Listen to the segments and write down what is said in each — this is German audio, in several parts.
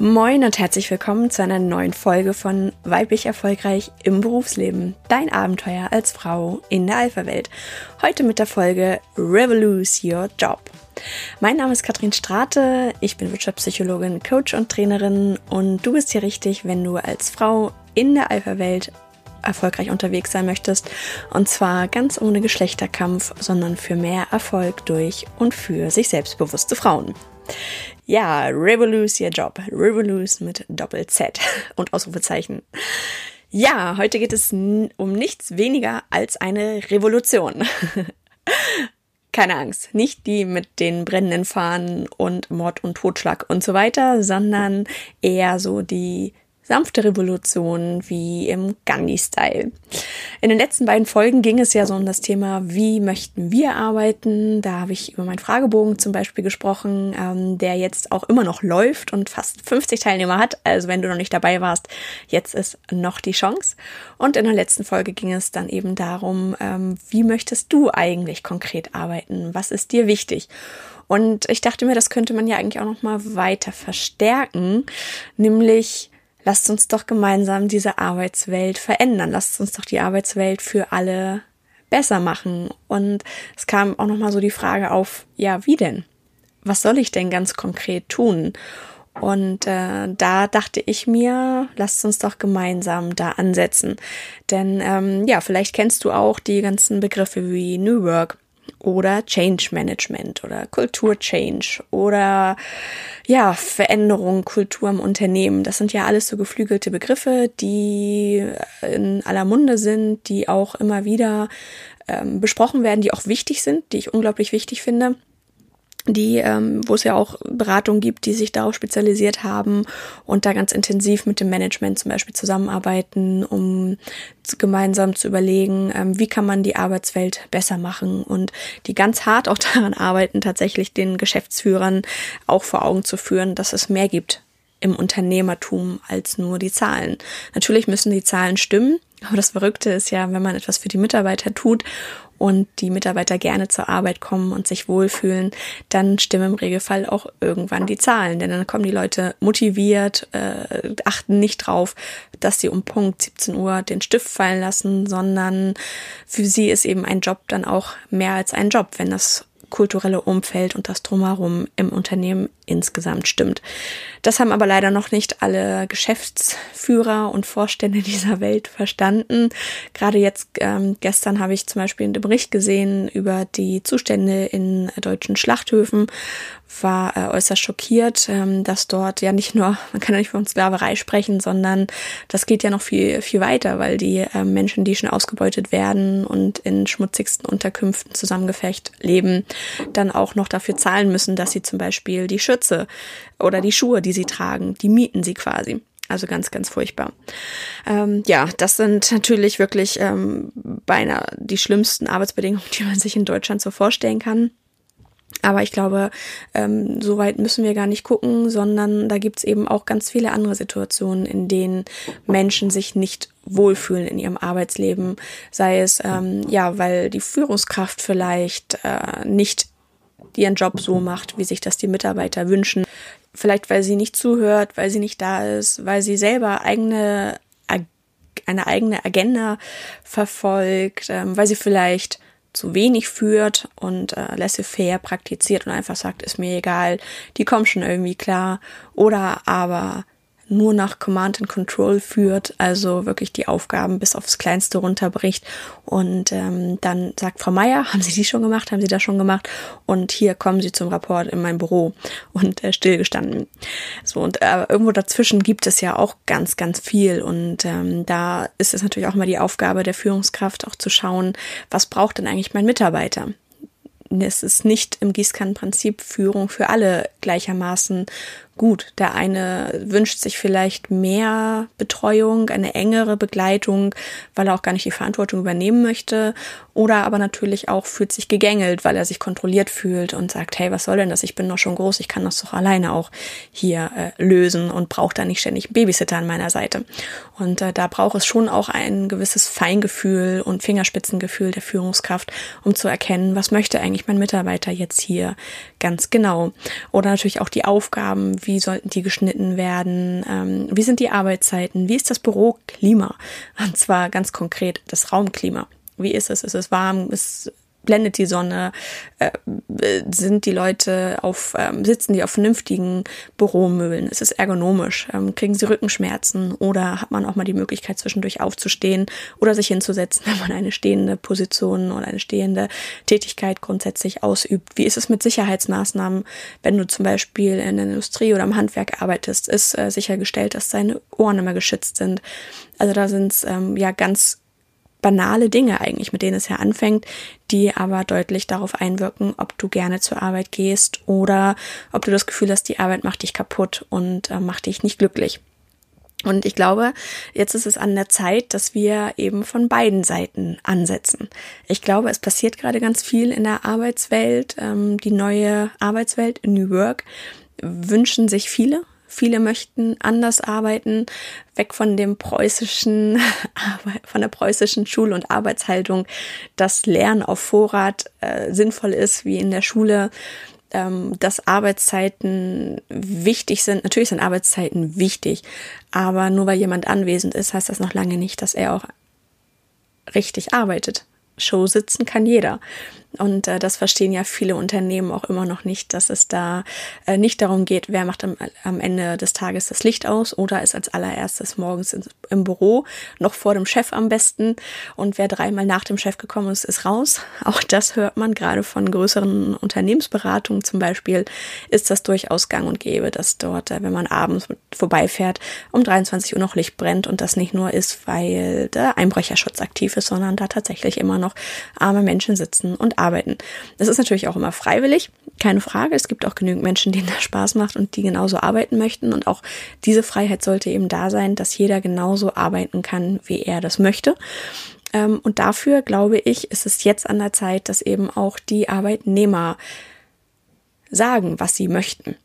Moin und herzlich willkommen zu einer neuen Folge von Weiblich Erfolgreich im Berufsleben. Dein Abenteuer als Frau in der Alpha-Welt. Heute mit der Folge Revolute Your Job. Mein Name ist Katrin Strate, ich bin Wirtschaftspsychologin, Coach und Trainerin und du bist hier richtig, wenn du als Frau in der Alpha-Welt erfolgreich unterwegs sein möchtest. Und zwar ganz ohne Geschlechterkampf, sondern für mehr Erfolg durch und für sich selbstbewusste Frauen. Ja, Revoluse your Job. Revoluse mit Doppel-Z und Ausrufezeichen. Ja, heute geht es um nichts weniger als eine Revolution. Keine Angst, nicht die mit den brennenden Fahnen und Mord und Totschlag und so weiter, sondern eher so die sanfte Revolution wie im Gandhi-Style. In den letzten beiden Folgen ging es ja so um das Thema, wie möchten wir arbeiten. Da habe ich über meinen Fragebogen zum Beispiel gesprochen, ähm, der jetzt auch immer noch läuft und fast 50 Teilnehmer hat. Also wenn du noch nicht dabei warst, jetzt ist noch die Chance. Und in der letzten Folge ging es dann eben darum, ähm, wie möchtest du eigentlich konkret arbeiten? Was ist dir wichtig? Und ich dachte mir, das könnte man ja eigentlich auch noch mal weiter verstärken, nämlich lasst uns doch gemeinsam diese Arbeitswelt verändern. Lasst uns doch die Arbeitswelt für alle besser machen. Und es kam auch nochmal so die Frage auf, ja, wie denn? Was soll ich denn ganz konkret tun? Und äh, da dachte ich mir, lasst uns doch gemeinsam da ansetzen. Denn ähm, ja, vielleicht kennst du auch die ganzen Begriffe wie New Work oder Change Management oder Kultur Change oder ja, Veränderung, Kultur im Unternehmen. Das sind ja alles so geflügelte Begriffe, die in aller Munde sind, die auch immer wieder ähm, besprochen werden, die auch wichtig sind, die ich unglaublich wichtig finde die, ähm, wo es ja auch Beratungen gibt, die sich darauf spezialisiert haben und da ganz intensiv mit dem Management zum Beispiel zusammenarbeiten, um gemeinsam zu überlegen, ähm, wie kann man die Arbeitswelt besser machen und die ganz hart auch daran arbeiten, tatsächlich den Geschäftsführern auch vor Augen zu führen, dass es mehr gibt im Unternehmertum als nur die Zahlen. Natürlich müssen die Zahlen stimmen, aber das Verrückte ist ja, wenn man etwas für die Mitarbeiter tut und die Mitarbeiter gerne zur Arbeit kommen und sich wohlfühlen, dann stimmen im Regelfall auch irgendwann die Zahlen. Denn dann kommen die Leute motiviert, äh, achten nicht drauf, dass sie um Punkt 17 Uhr den Stift fallen lassen, sondern für sie ist eben ein Job dann auch mehr als ein Job, wenn das kulturelle Umfeld und das Drumherum im Unternehmen insgesamt stimmt. Das haben aber leider noch nicht alle Geschäftsführer und Vorstände dieser Welt verstanden. Gerade jetzt, ähm, gestern habe ich zum Beispiel einen Bericht gesehen über die Zustände in deutschen Schlachthöfen, war äh, äußerst schockiert, ähm, dass dort ja nicht nur, man kann ja nicht von Sklaverei sprechen, sondern das geht ja noch viel, viel weiter, weil die äh, Menschen, die schon ausgebeutet werden und in schmutzigsten Unterkünften zusammengefecht leben, dann auch noch dafür zahlen müssen, dass sie zum Beispiel die Schürze oder die Schuhe, die sie tragen, die mieten sie quasi. Also ganz, ganz furchtbar. Ähm, ja, das sind natürlich wirklich ähm, beinahe die schlimmsten Arbeitsbedingungen, die man sich in Deutschland so vorstellen kann. Aber ich glaube, ähm, so weit müssen wir gar nicht gucken, sondern da gibt's eben auch ganz viele andere Situationen, in denen Menschen sich nicht wohlfühlen in ihrem Arbeitsleben. Sei es, ähm, ja, weil die Führungskraft vielleicht äh, nicht ihren Job so macht, wie sich das die Mitarbeiter wünschen. Vielleicht, weil sie nicht zuhört, weil sie nicht da ist, weil sie selber eigene, eine eigene Agenda verfolgt, ähm, weil sie vielleicht zu wenig führt und äh, laissez-faire praktiziert und einfach sagt, ist mir egal, die kommen schon irgendwie klar. Oder aber nur nach Command and Control führt, also wirklich die Aufgaben bis aufs Kleinste runterbricht. Und ähm, dann sagt Frau Meier, haben Sie die schon gemacht, haben Sie das schon gemacht? Und hier kommen Sie zum Rapport in mein Büro. Und äh, stillgestanden. So und äh, irgendwo dazwischen gibt es ja auch ganz, ganz viel. Und ähm, da ist es natürlich auch mal die Aufgabe der Führungskraft auch zu schauen, was braucht denn eigentlich mein Mitarbeiter? es ist nicht im Gießkannenprinzip Führung für alle gleichermaßen gut. Der eine wünscht sich vielleicht mehr Betreuung, eine engere Begleitung, weil er auch gar nicht die Verantwortung übernehmen möchte. Oder aber natürlich auch fühlt sich gegängelt, weil er sich kontrolliert fühlt und sagt, hey, was soll denn das? Ich bin doch schon groß, ich kann das doch alleine auch hier äh, lösen und brauche da nicht ständig Babysitter an meiner Seite. Und äh, da braucht es schon auch ein gewisses Feingefühl und Fingerspitzengefühl der Führungskraft, um zu erkennen, was möchte eigentlich mein Mitarbeiter jetzt hier ganz genau. Oder natürlich auch die Aufgaben, wie sollten die geschnitten werden, ähm, wie sind die Arbeitszeiten, wie ist das Büroklima, und zwar ganz konkret das Raumklima. Wie ist es? Ist es warm? Ist blendet die Sonne, äh, sind die Leute auf, ähm, sitzen die auf vernünftigen Büromöbeln, ist es ergonomisch, ähm, kriegen sie Rückenschmerzen oder hat man auch mal die Möglichkeit zwischendurch aufzustehen oder sich hinzusetzen, wenn man eine stehende Position oder eine stehende Tätigkeit grundsätzlich ausübt. Wie ist es mit Sicherheitsmaßnahmen, wenn du zum Beispiel in der Industrie oder im Handwerk arbeitest, ist äh, sichergestellt, dass deine Ohren immer geschützt sind. Also da sind es ähm, ja ganz banale Dinge eigentlich, mit denen es ja anfängt, die aber deutlich darauf einwirken, ob du gerne zur Arbeit gehst oder ob du das Gefühl hast, die Arbeit macht dich kaputt und äh, macht dich nicht glücklich. Und ich glaube, jetzt ist es an der Zeit, dass wir eben von beiden Seiten ansetzen. Ich glaube, es passiert gerade ganz viel in der Arbeitswelt. Ähm, die neue Arbeitswelt, New Work, wünschen sich viele Viele möchten anders arbeiten, weg von dem preußischen, von der preußischen Schul- und Arbeitshaltung, dass Lernen auf Vorrat äh, sinnvoll ist, wie in der Schule, ähm, dass Arbeitszeiten wichtig sind. Natürlich sind Arbeitszeiten wichtig, aber nur weil jemand anwesend ist, heißt das noch lange nicht, dass er auch richtig arbeitet. Show sitzen kann jeder. Und äh, das verstehen ja viele Unternehmen auch immer noch nicht, dass es da äh, nicht darum geht, wer macht am, am Ende des Tages das Licht aus oder ist als allererstes morgens in, im Büro, noch vor dem Chef am besten. Und wer dreimal nach dem Chef gekommen ist, ist raus. Auch das hört man gerade von größeren Unternehmensberatungen zum Beispiel, ist das durchaus gang und gäbe, dass dort, äh, wenn man abends vorbeifährt, um 23 Uhr noch Licht brennt und das nicht nur ist, weil der Einbrecherschutz aktiv ist, sondern da tatsächlich immer noch arme Menschen sitzen und arbeiten. Das ist natürlich auch immer freiwillig, keine Frage. Es gibt auch genügend Menschen, denen das Spaß macht und die genauso arbeiten möchten. Und auch diese Freiheit sollte eben da sein, dass jeder genauso arbeiten kann, wie er das möchte. Ähm, und dafür, glaube ich, ist es jetzt an der Zeit, dass eben auch die Arbeitnehmer sagen, was sie möchten.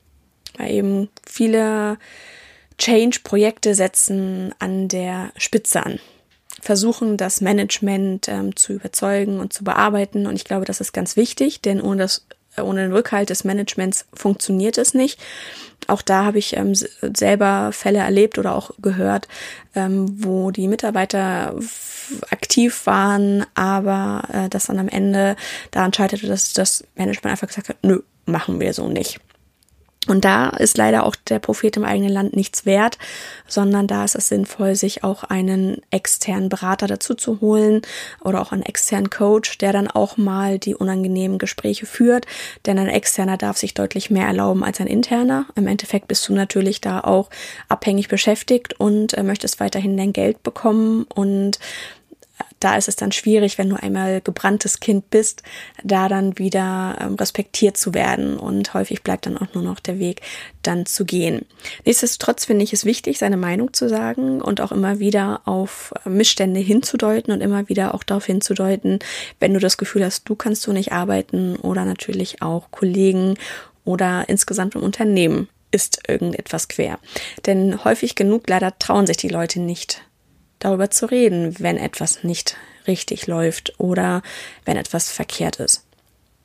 Weil eben viele Change-Projekte setzen an der Spitze an versuchen, das Management ähm, zu überzeugen und zu bearbeiten. Und ich glaube, das ist ganz wichtig, denn ohne das äh, ohne den Rückhalt des Managements funktioniert es nicht. Auch da habe ich ähm, selber Fälle erlebt oder auch gehört, ähm, wo die Mitarbeiter aktiv waren, aber äh, das dann am Ende daran scheiterte, dass das Management einfach gesagt hat, nö, machen wir so nicht. Und da ist leider auch der Prophet im eigenen Land nichts wert, sondern da ist es sinnvoll, sich auch einen externen Berater dazu zu holen oder auch einen externen Coach, der dann auch mal die unangenehmen Gespräche führt. Denn ein externer darf sich deutlich mehr erlauben als ein interner. Im Endeffekt bist du natürlich da auch abhängig beschäftigt und äh, möchtest weiterhin dein Geld bekommen und da ist es dann schwierig, wenn du einmal gebranntes Kind bist, da dann wieder ähm, respektiert zu werden und häufig bleibt dann auch nur noch der Weg, dann zu gehen. Nichtsdestotrotz finde ich es wichtig, seine Meinung zu sagen und auch immer wieder auf Missstände hinzudeuten und immer wieder auch darauf hinzudeuten, wenn du das Gefühl hast, du kannst so nicht arbeiten oder natürlich auch Kollegen oder insgesamt im Unternehmen ist irgendetwas quer. Denn häufig genug leider trauen sich die Leute nicht, darüber zu reden, wenn etwas nicht richtig läuft oder wenn etwas verkehrt ist.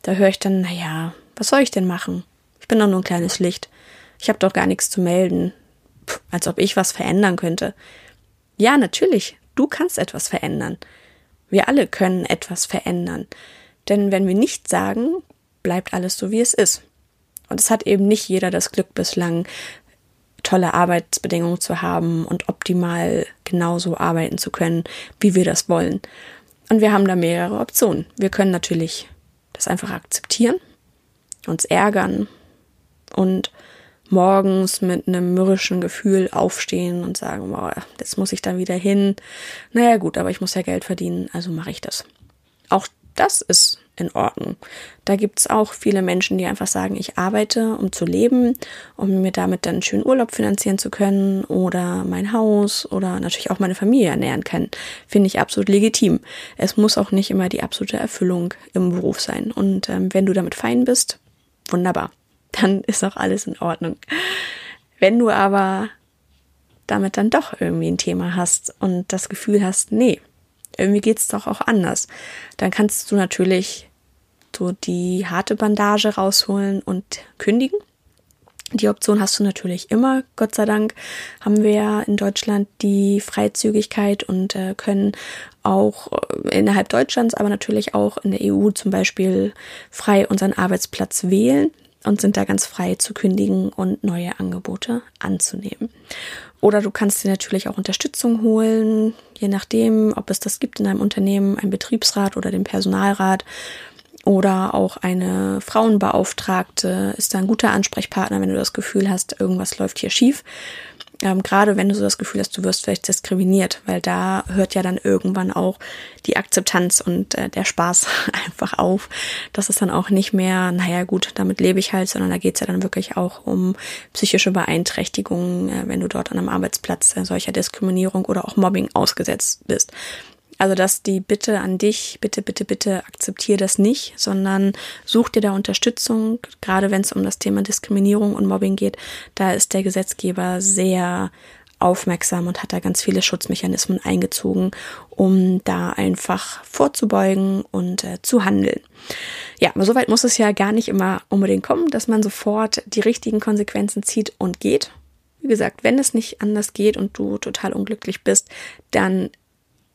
Da höre ich dann, naja, was soll ich denn machen? Ich bin doch nur ein kleines Licht. Ich habe doch gar nichts zu melden. Puh, als ob ich was verändern könnte. Ja, natürlich, du kannst etwas verändern. Wir alle können etwas verändern. Denn wenn wir nichts sagen, bleibt alles so, wie es ist. Und es hat eben nicht jeder das Glück bislang, tolle Arbeitsbedingungen zu haben und optimal genauso arbeiten zu können, wie wir das wollen. Und wir haben da mehrere Optionen. Wir können natürlich das einfach akzeptieren, uns ärgern und morgens mit einem mürrischen Gefühl aufstehen und sagen, boah, jetzt muss ich da wieder hin. Naja gut, aber ich muss ja Geld verdienen, also mache ich das. Auch das ist in Ordnung. Da gibt es auch viele Menschen, die einfach sagen, ich arbeite, um zu leben, um mir damit dann schönen Urlaub finanzieren zu können oder mein Haus oder natürlich auch meine Familie ernähren können. Finde ich absolut legitim. Es muss auch nicht immer die absolute Erfüllung im Beruf sein. Und ähm, wenn du damit fein bist, wunderbar. Dann ist auch alles in Ordnung. Wenn du aber damit dann doch irgendwie ein Thema hast und das Gefühl hast, nee, irgendwie geht's doch auch anders, dann kannst du natürlich so die harte Bandage rausholen und kündigen. Die Option hast du natürlich immer. Gott sei Dank haben wir ja in Deutschland die Freizügigkeit und äh, können auch äh, innerhalb Deutschlands, aber natürlich auch in der EU zum Beispiel frei unseren Arbeitsplatz wählen und sind da ganz frei zu kündigen und neue Angebote anzunehmen. Oder du kannst dir natürlich auch Unterstützung holen, je nachdem, ob es das gibt in einem Unternehmen, ein Betriebsrat oder den Personalrat oder auch eine Frauenbeauftragte ist da ein guter Ansprechpartner, wenn du das Gefühl hast, irgendwas läuft hier schief. Ähm, gerade wenn du so das Gefühl hast, du wirst vielleicht diskriminiert, weil da hört ja dann irgendwann auch die Akzeptanz und äh, der Spaß einfach auf. Das ist dann auch nicht mehr, naja gut, damit lebe ich halt, sondern da geht's ja dann wirklich auch um psychische Beeinträchtigungen, äh, wenn du dort an einem Arbeitsplatz äh, solcher Diskriminierung oder auch Mobbing ausgesetzt bist. Also dass die Bitte an dich, bitte, bitte, bitte akzeptier das nicht, sondern such dir da Unterstützung, gerade wenn es um das Thema Diskriminierung und Mobbing geht. Da ist der Gesetzgeber sehr aufmerksam und hat da ganz viele Schutzmechanismen eingezogen, um da einfach vorzubeugen und äh, zu handeln. Ja, aber soweit muss es ja gar nicht immer unbedingt kommen, dass man sofort die richtigen Konsequenzen zieht und geht. Wie gesagt, wenn es nicht anders geht und du total unglücklich bist, dann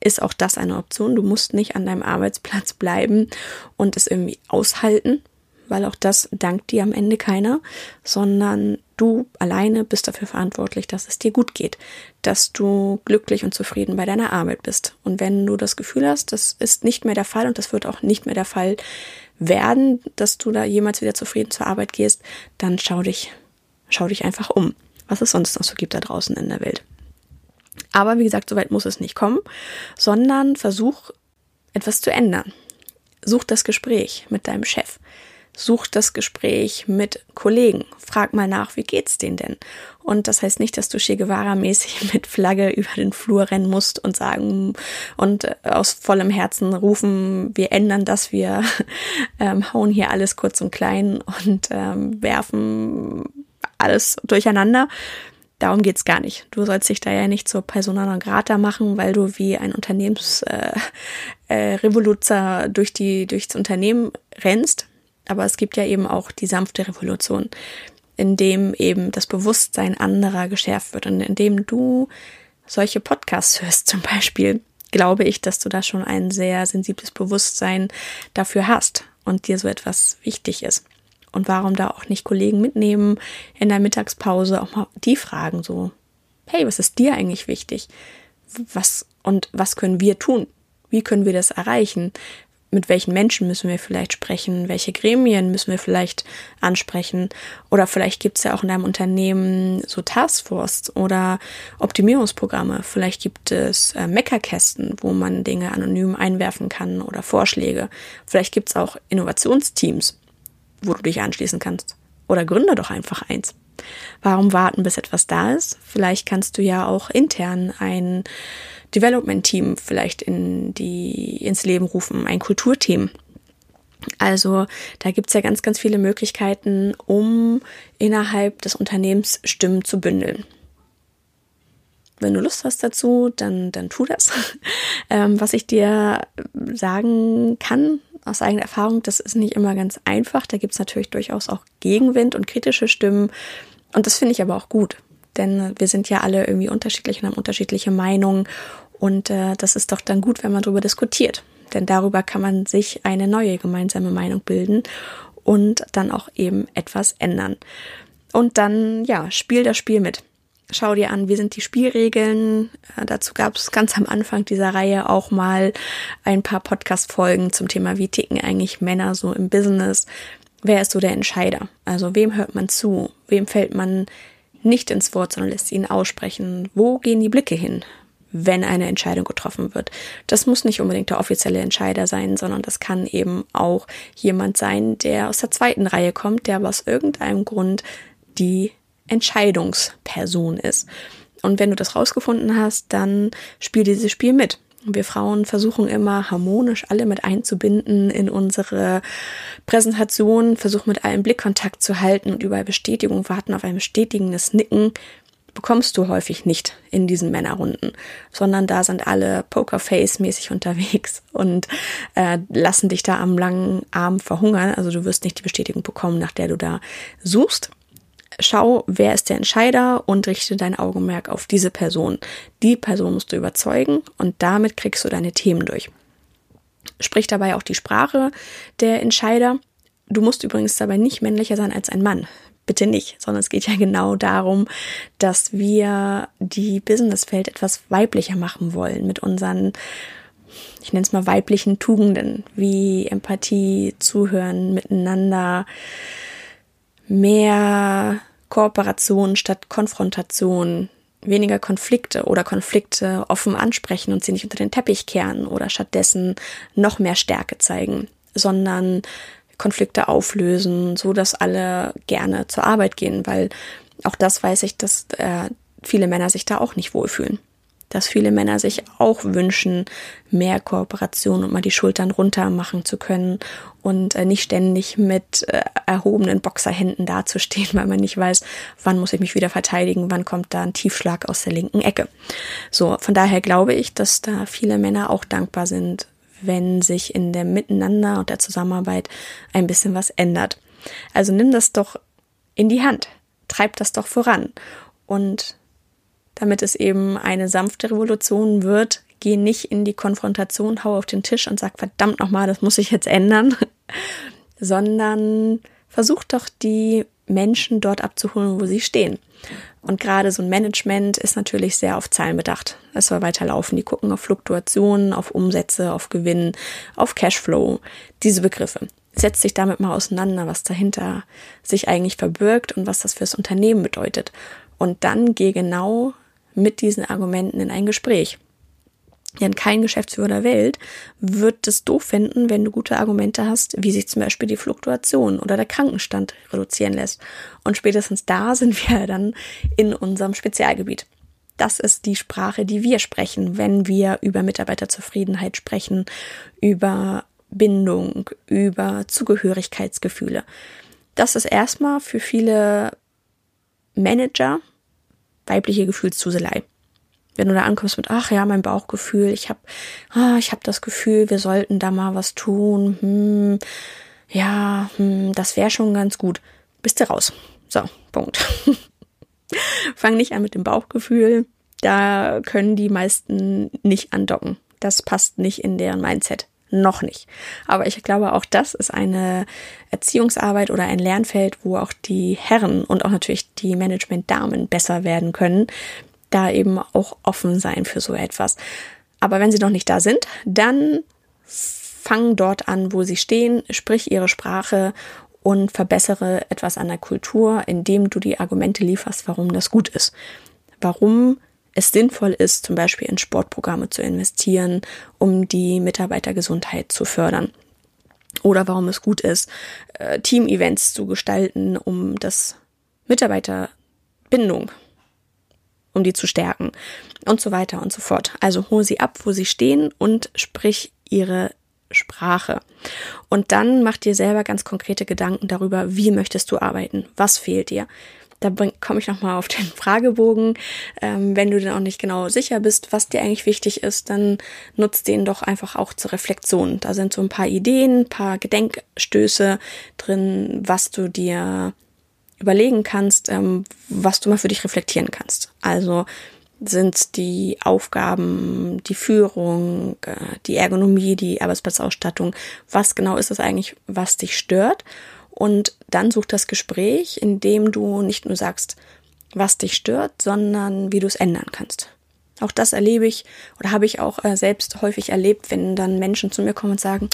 ist auch das eine Option. Du musst nicht an deinem Arbeitsplatz bleiben und es irgendwie aushalten, weil auch das dankt dir am Ende keiner, sondern du alleine bist dafür verantwortlich, dass es dir gut geht, dass du glücklich und zufrieden bei deiner Arbeit bist. Und wenn du das Gefühl hast, das ist nicht mehr der Fall und das wird auch nicht mehr der Fall werden, dass du da jemals wieder zufrieden zur Arbeit gehst, dann schau dich, schau dich einfach um, was es sonst noch so gibt da draußen in der Welt. Aber wie gesagt, soweit muss es nicht kommen, sondern versuch etwas zu ändern. Such das Gespräch mit deinem Chef. Such das Gespräch mit Kollegen. Frag mal nach, wie geht's denen denn? Und das heißt nicht, dass du Che Guevara-mäßig mit Flagge über den Flur rennen musst und sagen und äh, aus vollem Herzen rufen, wir ändern das, wir ähm, hauen hier alles kurz und klein und ähm, werfen alles durcheinander, Darum geht's gar nicht. Du sollst dich da ja nicht zur Persona non grata machen, weil du wie ein Unternehmensrevoluzer äh, äh, durch die, durchs Unternehmen rennst. Aber es gibt ja eben auch die sanfte Revolution, in dem eben das Bewusstsein anderer geschärft wird und in dem du solche Podcasts hörst zum Beispiel, glaube ich, dass du da schon ein sehr sensibles Bewusstsein dafür hast und dir so etwas wichtig ist. Und warum da auch nicht Kollegen mitnehmen in der Mittagspause, auch mal die fragen so, hey, was ist dir eigentlich wichtig? Was und was können wir tun? Wie können wir das erreichen? Mit welchen Menschen müssen wir vielleicht sprechen? Welche Gremien müssen wir vielleicht ansprechen? Oder vielleicht gibt es ja auch in einem Unternehmen so Taskforce oder Optimierungsprogramme. Vielleicht gibt es äh, Meckerkästen, wo man Dinge anonym einwerfen kann oder Vorschläge. Vielleicht gibt es auch Innovationsteams, wo du dich anschließen kannst. Oder gründe doch einfach eins. Warum warten, bis etwas da ist? Vielleicht kannst du ja auch intern ein Development-Team vielleicht in die, ins Leben rufen, ein Kulturteam. Also da gibt's ja ganz, ganz viele Möglichkeiten, um innerhalb des Unternehmens Stimmen zu bündeln. Wenn du Lust hast dazu, dann, dann tu das. ähm, was ich dir sagen kann, aus eigener Erfahrung, das ist nicht immer ganz einfach. Da gibt es natürlich durchaus auch Gegenwind und kritische Stimmen. Und das finde ich aber auch gut. Denn wir sind ja alle irgendwie unterschiedlich und haben unterschiedliche Meinungen. Und äh, das ist doch dann gut, wenn man darüber diskutiert. Denn darüber kann man sich eine neue gemeinsame Meinung bilden und dann auch eben etwas ändern. Und dann, ja, spiel das Spiel mit. Schau dir an, wie sind die Spielregeln. Äh, dazu gab es ganz am Anfang dieser Reihe auch mal ein paar Podcast-Folgen zum Thema, wie ticken eigentlich Männer so im Business. Wer ist so der Entscheider? Also wem hört man zu? Wem fällt man nicht ins Wort, sondern lässt ihn aussprechen? Wo gehen die Blicke hin? wenn eine Entscheidung getroffen wird. Das muss nicht unbedingt der offizielle Entscheider sein, sondern das kann eben auch jemand sein, der aus der zweiten Reihe kommt, der aber aus irgendeinem Grund die Entscheidungsperson ist. Und wenn du das rausgefunden hast, dann spiel dieses Spiel mit. Wir Frauen versuchen immer harmonisch alle mit einzubinden in unsere Präsentation, versuchen mit allen Blickkontakt zu halten und überall Bestätigung warten auf ein bestätigendes Nicken bekommst du häufig nicht in diesen Männerrunden, sondern da sind alle Pokerface-mäßig unterwegs und äh, lassen dich da am langen Arm verhungern. Also du wirst nicht die Bestätigung bekommen, nach der du da suchst. Schau, wer ist der Entscheider und richte dein Augenmerk auf diese Person. Die Person musst du überzeugen und damit kriegst du deine Themen durch. Sprich dabei auch die Sprache der Entscheider. Du musst übrigens dabei nicht männlicher sein als ein Mann. Bitte nicht, sondern es geht ja genau darum, dass wir die Businesswelt etwas weiblicher machen wollen mit unseren, ich nenne es mal weiblichen Tugenden, wie Empathie, Zuhören, miteinander, mehr Kooperation statt Konfrontation, weniger Konflikte oder Konflikte offen ansprechen und sie nicht unter den Teppich kehren oder stattdessen noch mehr Stärke zeigen, sondern Konflikte auflösen, so dass alle gerne zur Arbeit gehen, weil auch das weiß ich, dass äh, viele Männer sich da auch nicht wohlfühlen dass viele Männer sich auch wünschen, mehr Kooperation und mal die Schultern runter machen zu können und äh, nicht ständig mit äh, erhobenen Boxerhänden dazustehen, weil man nicht weiß, wann muss ich mich wieder verteidigen, wann kommt da ein Tiefschlag aus der linken Ecke. So, von daher glaube ich, dass da viele Männer auch dankbar sind, wenn sich in dem Miteinander und der Zusammenarbeit ein bisschen was ändert. Also nimm das doch in die Hand, treib das doch voran und damit es eben eine sanfte Revolution wird. Geh nicht in die Konfrontation, hau auf den Tisch und sag, verdammt nochmal, das muss ich jetzt ändern, sondern versuch doch die Menschen dort abzuholen, wo sie stehen. Und gerade so ein Management ist natürlich sehr auf Zahlen bedacht. Es soll weiterlaufen. Die gucken auf Fluktuationen, auf Umsätze, auf Gewinn, auf Cashflow. Diese Begriffe. Setz dich damit mal auseinander, was dahinter sich eigentlich verbirgt und was das fürs Unternehmen bedeutet. Und dann geh genau mit diesen Argumenten in ein Gespräch. Denn kein Geschäftsführer der Welt wird es doof finden, wenn du gute Argumente hast, wie sich zum Beispiel die Fluktuation oder der Krankenstand reduzieren lässt. Und spätestens da sind wir dann in unserem Spezialgebiet. Das ist die Sprache, die wir sprechen, wenn wir über Mitarbeiterzufriedenheit sprechen, über Bindung, über Zugehörigkeitsgefühle. Das ist erstmal für viele Manager weibliche Gefühlszuselei. Wenn du da ankommst mit, ach ja, mein Bauchgefühl, ich habe, ah, ich habe das Gefühl, wir sollten da mal was tun, hm, ja, hm, das wäre schon ganz gut, bist du raus. So, Punkt. Fang nicht an mit dem Bauchgefühl, da können die meisten nicht andocken. Das passt nicht in deren Mindset. Noch nicht. Aber ich glaube, auch das ist eine Erziehungsarbeit oder ein Lernfeld, wo auch die Herren und auch natürlich die Management-Damen besser werden können, da eben auch offen sein für so etwas. Aber wenn sie noch nicht da sind, dann fang dort an, wo sie stehen, sprich ihre Sprache und verbessere etwas an der Kultur, indem du die Argumente lieferst, warum das gut ist. Warum es sinnvoll ist, zum Beispiel in Sportprogramme zu investieren, um die Mitarbeitergesundheit zu fördern. Oder warum es gut ist, äh, Team-Events zu gestalten, um das Mitarbeiterbindung, um die zu stärken und so weiter und so fort. Also hol sie ab, wo sie stehen und sprich ihre Sprache. Und dann mach dir selber ganz konkrete Gedanken darüber, wie möchtest du arbeiten, was fehlt dir. Da komme ich nochmal auf den Fragebogen. Ähm, wenn du denn auch nicht genau sicher bist, was dir eigentlich wichtig ist, dann nutzt den doch einfach auch zur Reflexion. Da sind so ein paar Ideen, ein paar Gedenkstöße drin, was du dir überlegen kannst, ähm, was du mal für dich reflektieren kannst. Also sind die Aufgaben, die Führung, äh, die Ergonomie, die Arbeitsplatzausstattung, was genau ist es eigentlich, was dich stört und dann such das Gespräch, in dem du nicht nur sagst, was dich stört, sondern wie du es ändern kannst. Auch das erlebe ich oder habe ich auch äh, selbst häufig erlebt, wenn dann Menschen zu mir kommen und sagen,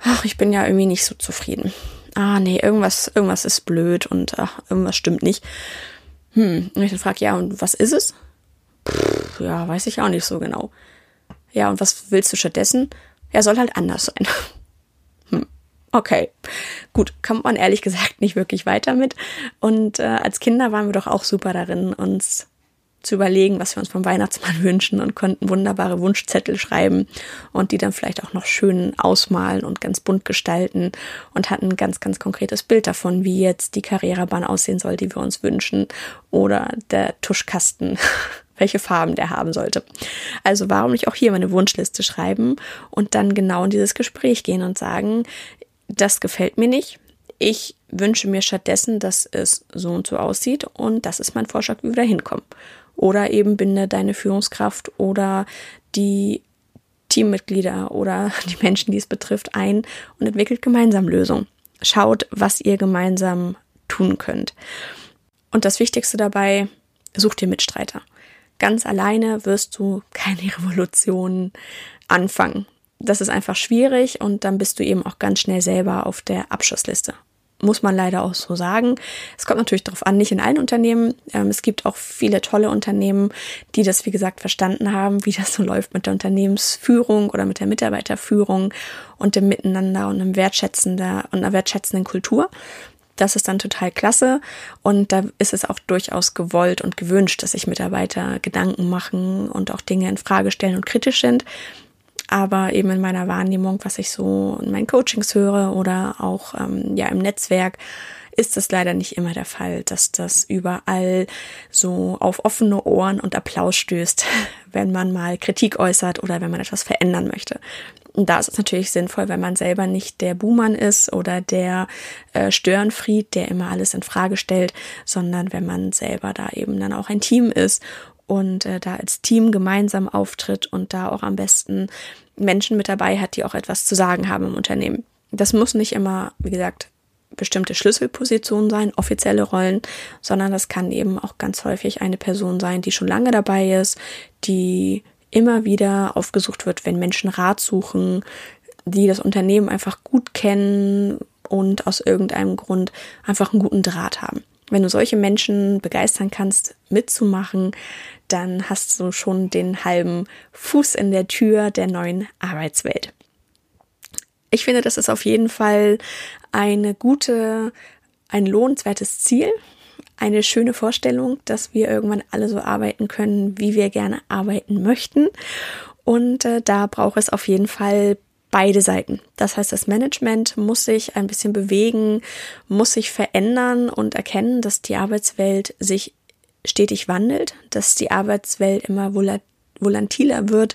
ach, ich bin ja irgendwie nicht so zufrieden. Ah, nee, irgendwas, irgendwas ist blöd und ach, irgendwas stimmt nicht. Hm, und ich dann frage, ja, und was ist es? Pff, ja, weiß ich auch nicht so genau. Ja, und was willst du stattdessen? Er soll halt anders sein. Okay, gut, kommt man ehrlich gesagt nicht wirklich weiter mit. Und äh, als Kinder waren wir doch auch super darin, uns zu überlegen, was wir uns vom Weihnachtsmann wünschen und konnten wunderbare Wunschzettel schreiben und die dann vielleicht auch noch schön ausmalen und ganz bunt gestalten und hatten ein ganz, ganz konkretes Bild davon, wie jetzt die Karrierebahn aussehen soll, die wir uns wünschen oder der Tuschkasten, welche Farben der haben sollte. Also warum nicht auch hier meine Wunschliste schreiben und dann genau in dieses Gespräch gehen und sagen, das gefällt mir nicht. ich wünsche mir stattdessen, dass es so und so aussieht und das ist mein Vorschlag, wie wir da hinkommen. Oder eben binde deine Führungskraft oder die Teammitglieder oder die Menschen, die es betrifft, ein und entwickelt gemeinsam Lösungen. Schaut, was ihr gemeinsam tun könnt. Und das Wichtigste dabei, sucht dir Mitstreiter. Ganz alleine wirst du keine Revolution anfangen. Das ist einfach schwierig und dann bist du eben auch ganz schnell selber auf der Abschussliste muss man leider auch so sagen. Es kommt natürlich darauf an, nicht in allen Unternehmen. Ähm, es gibt auch viele tolle Unternehmen, die das, wie gesagt, verstanden haben, wie das so läuft mit der Unternehmensführung oder mit der Mitarbeiterführung und dem Miteinander und einem wertschätzender und einer wertschätzenden Kultur. Das ist dann total klasse und da ist es auch durchaus gewollt und gewünscht, dass sich Mitarbeiter Gedanken machen und auch Dinge in Frage stellen und kritisch sind aber eben in meiner Wahrnehmung, was ich so in meinen Coachings höre oder auch ähm, ja im Netzwerk, ist es leider nicht immer der Fall, dass das überall so auf offene Ohren und Applaus stößt, wenn man mal Kritik äußert oder wenn man etwas verändern möchte. Und da ist es natürlich sinnvoll, wenn man selber nicht der Buhmann ist oder der äh, Störenfried, der immer alles in Frage stellt, sondern wenn man selber da eben dann auch ein Team ist und äh, da als Team gemeinsam auftritt und da auch am besten Menschen mit dabei hat, die auch etwas zu sagen haben im Unternehmen. Das muss nicht immer, wie gesagt, bestimmte Schlüsselpositionen sein, offizielle Rollen, sondern das kann eben auch ganz häufig eine Person sein, die schon lange dabei ist, die immer wieder aufgesucht wird, wenn Menschen Rat suchen, die das Unternehmen einfach gut kennen und aus irgendeinem Grund einfach einen guten Draht haben. Wenn du solche Menschen begeistern kannst, mitzumachen, dann hast du schon den halben Fuß in der Tür der neuen Arbeitswelt. Ich finde, das ist auf jeden Fall eine gute, ein lohnenswertes Ziel, eine schöne Vorstellung, dass wir irgendwann alle so arbeiten können, wie wir gerne arbeiten möchten. Und äh, da braucht es auf jeden Fall beide Seiten. Das heißt, das Management muss sich ein bisschen bewegen, muss sich verändern und erkennen, dass die Arbeitswelt sich stetig wandelt, dass die Arbeitswelt immer volatiler wird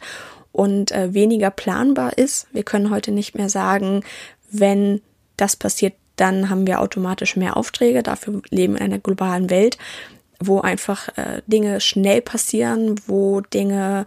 und äh, weniger planbar ist. Wir können heute nicht mehr sagen, wenn das passiert, dann haben wir automatisch mehr Aufträge. Dafür leben wir in einer globalen Welt, wo einfach äh, Dinge schnell passieren, wo Dinge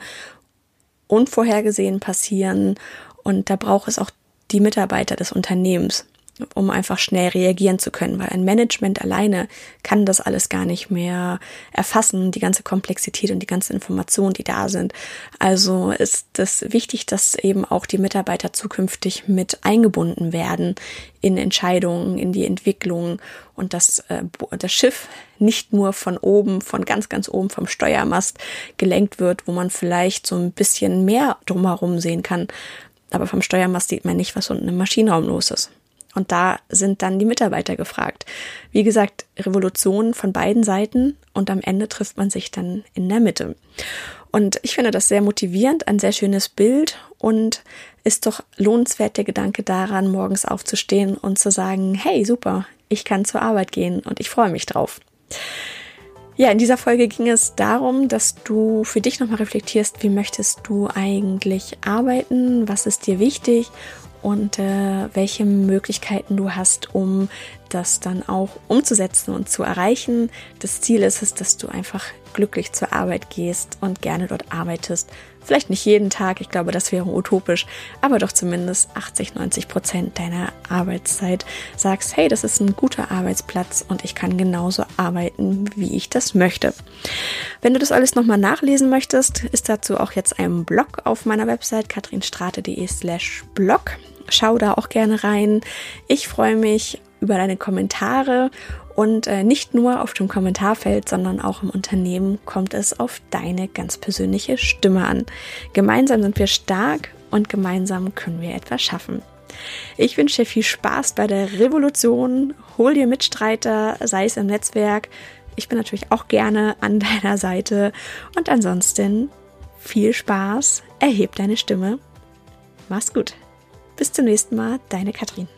unvorhergesehen passieren. Und da braucht es auch die Mitarbeiter des Unternehmens um einfach schnell reagieren zu können, weil ein Management alleine kann das alles gar nicht mehr erfassen, die ganze Komplexität und die ganze Information, die da sind. Also ist es wichtig, dass eben auch die Mitarbeiter zukünftig mit eingebunden werden in Entscheidungen, in die Entwicklung und dass äh, das Schiff nicht nur von oben, von ganz, ganz oben vom Steuermast gelenkt wird, wo man vielleicht so ein bisschen mehr drumherum sehen kann. Aber vom Steuermast sieht man nicht, was unten im Maschinenraum los ist. Und da sind dann die Mitarbeiter gefragt. Wie gesagt, Revolution von beiden Seiten und am Ende trifft man sich dann in der Mitte. Und ich finde das sehr motivierend, ein sehr schönes Bild und ist doch lohnenswert der Gedanke daran, morgens aufzustehen und zu sagen, hey, super, ich kann zur Arbeit gehen und ich freue mich drauf. Ja, in dieser Folge ging es darum, dass du für dich nochmal reflektierst, wie möchtest du eigentlich arbeiten, was ist dir wichtig und äh, welche Möglichkeiten du hast, um das dann auch umzusetzen und zu erreichen. Das Ziel ist es, dass du einfach glücklich zur Arbeit gehst und gerne dort arbeitest. Vielleicht nicht jeden Tag, ich glaube, das wäre utopisch, aber doch zumindest 80, 90 Prozent deiner Arbeitszeit sagst, hey, das ist ein guter Arbeitsplatz und ich kann genauso arbeiten, wie ich das möchte. Wenn du das alles nochmal nachlesen möchtest, ist dazu auch jetzt ein Blog auf meiner Website katrinstrate.de slash blog. Schau da auch gerne rein. Ich freue mich über deine Kommentare und äh, nicht nur auf dem Kommentarfeld, sondern auch im Unternehmen kommt es auf deine ganz persönliche Stimme an. Gemeinsam sind wir stark und gemeinsam können wir etwas schaffen. Ich wünsche dir viel Spaß bei der Revolution. Hol dir Mitstreiter, sei es im Netzwerk. Ich bin natürlich auch gerne an deiner Seite. Und ansonsten viel Spaß, erheb deine Stimme. Mach's gut. Bis zum nächsten Mal, deine Katrin.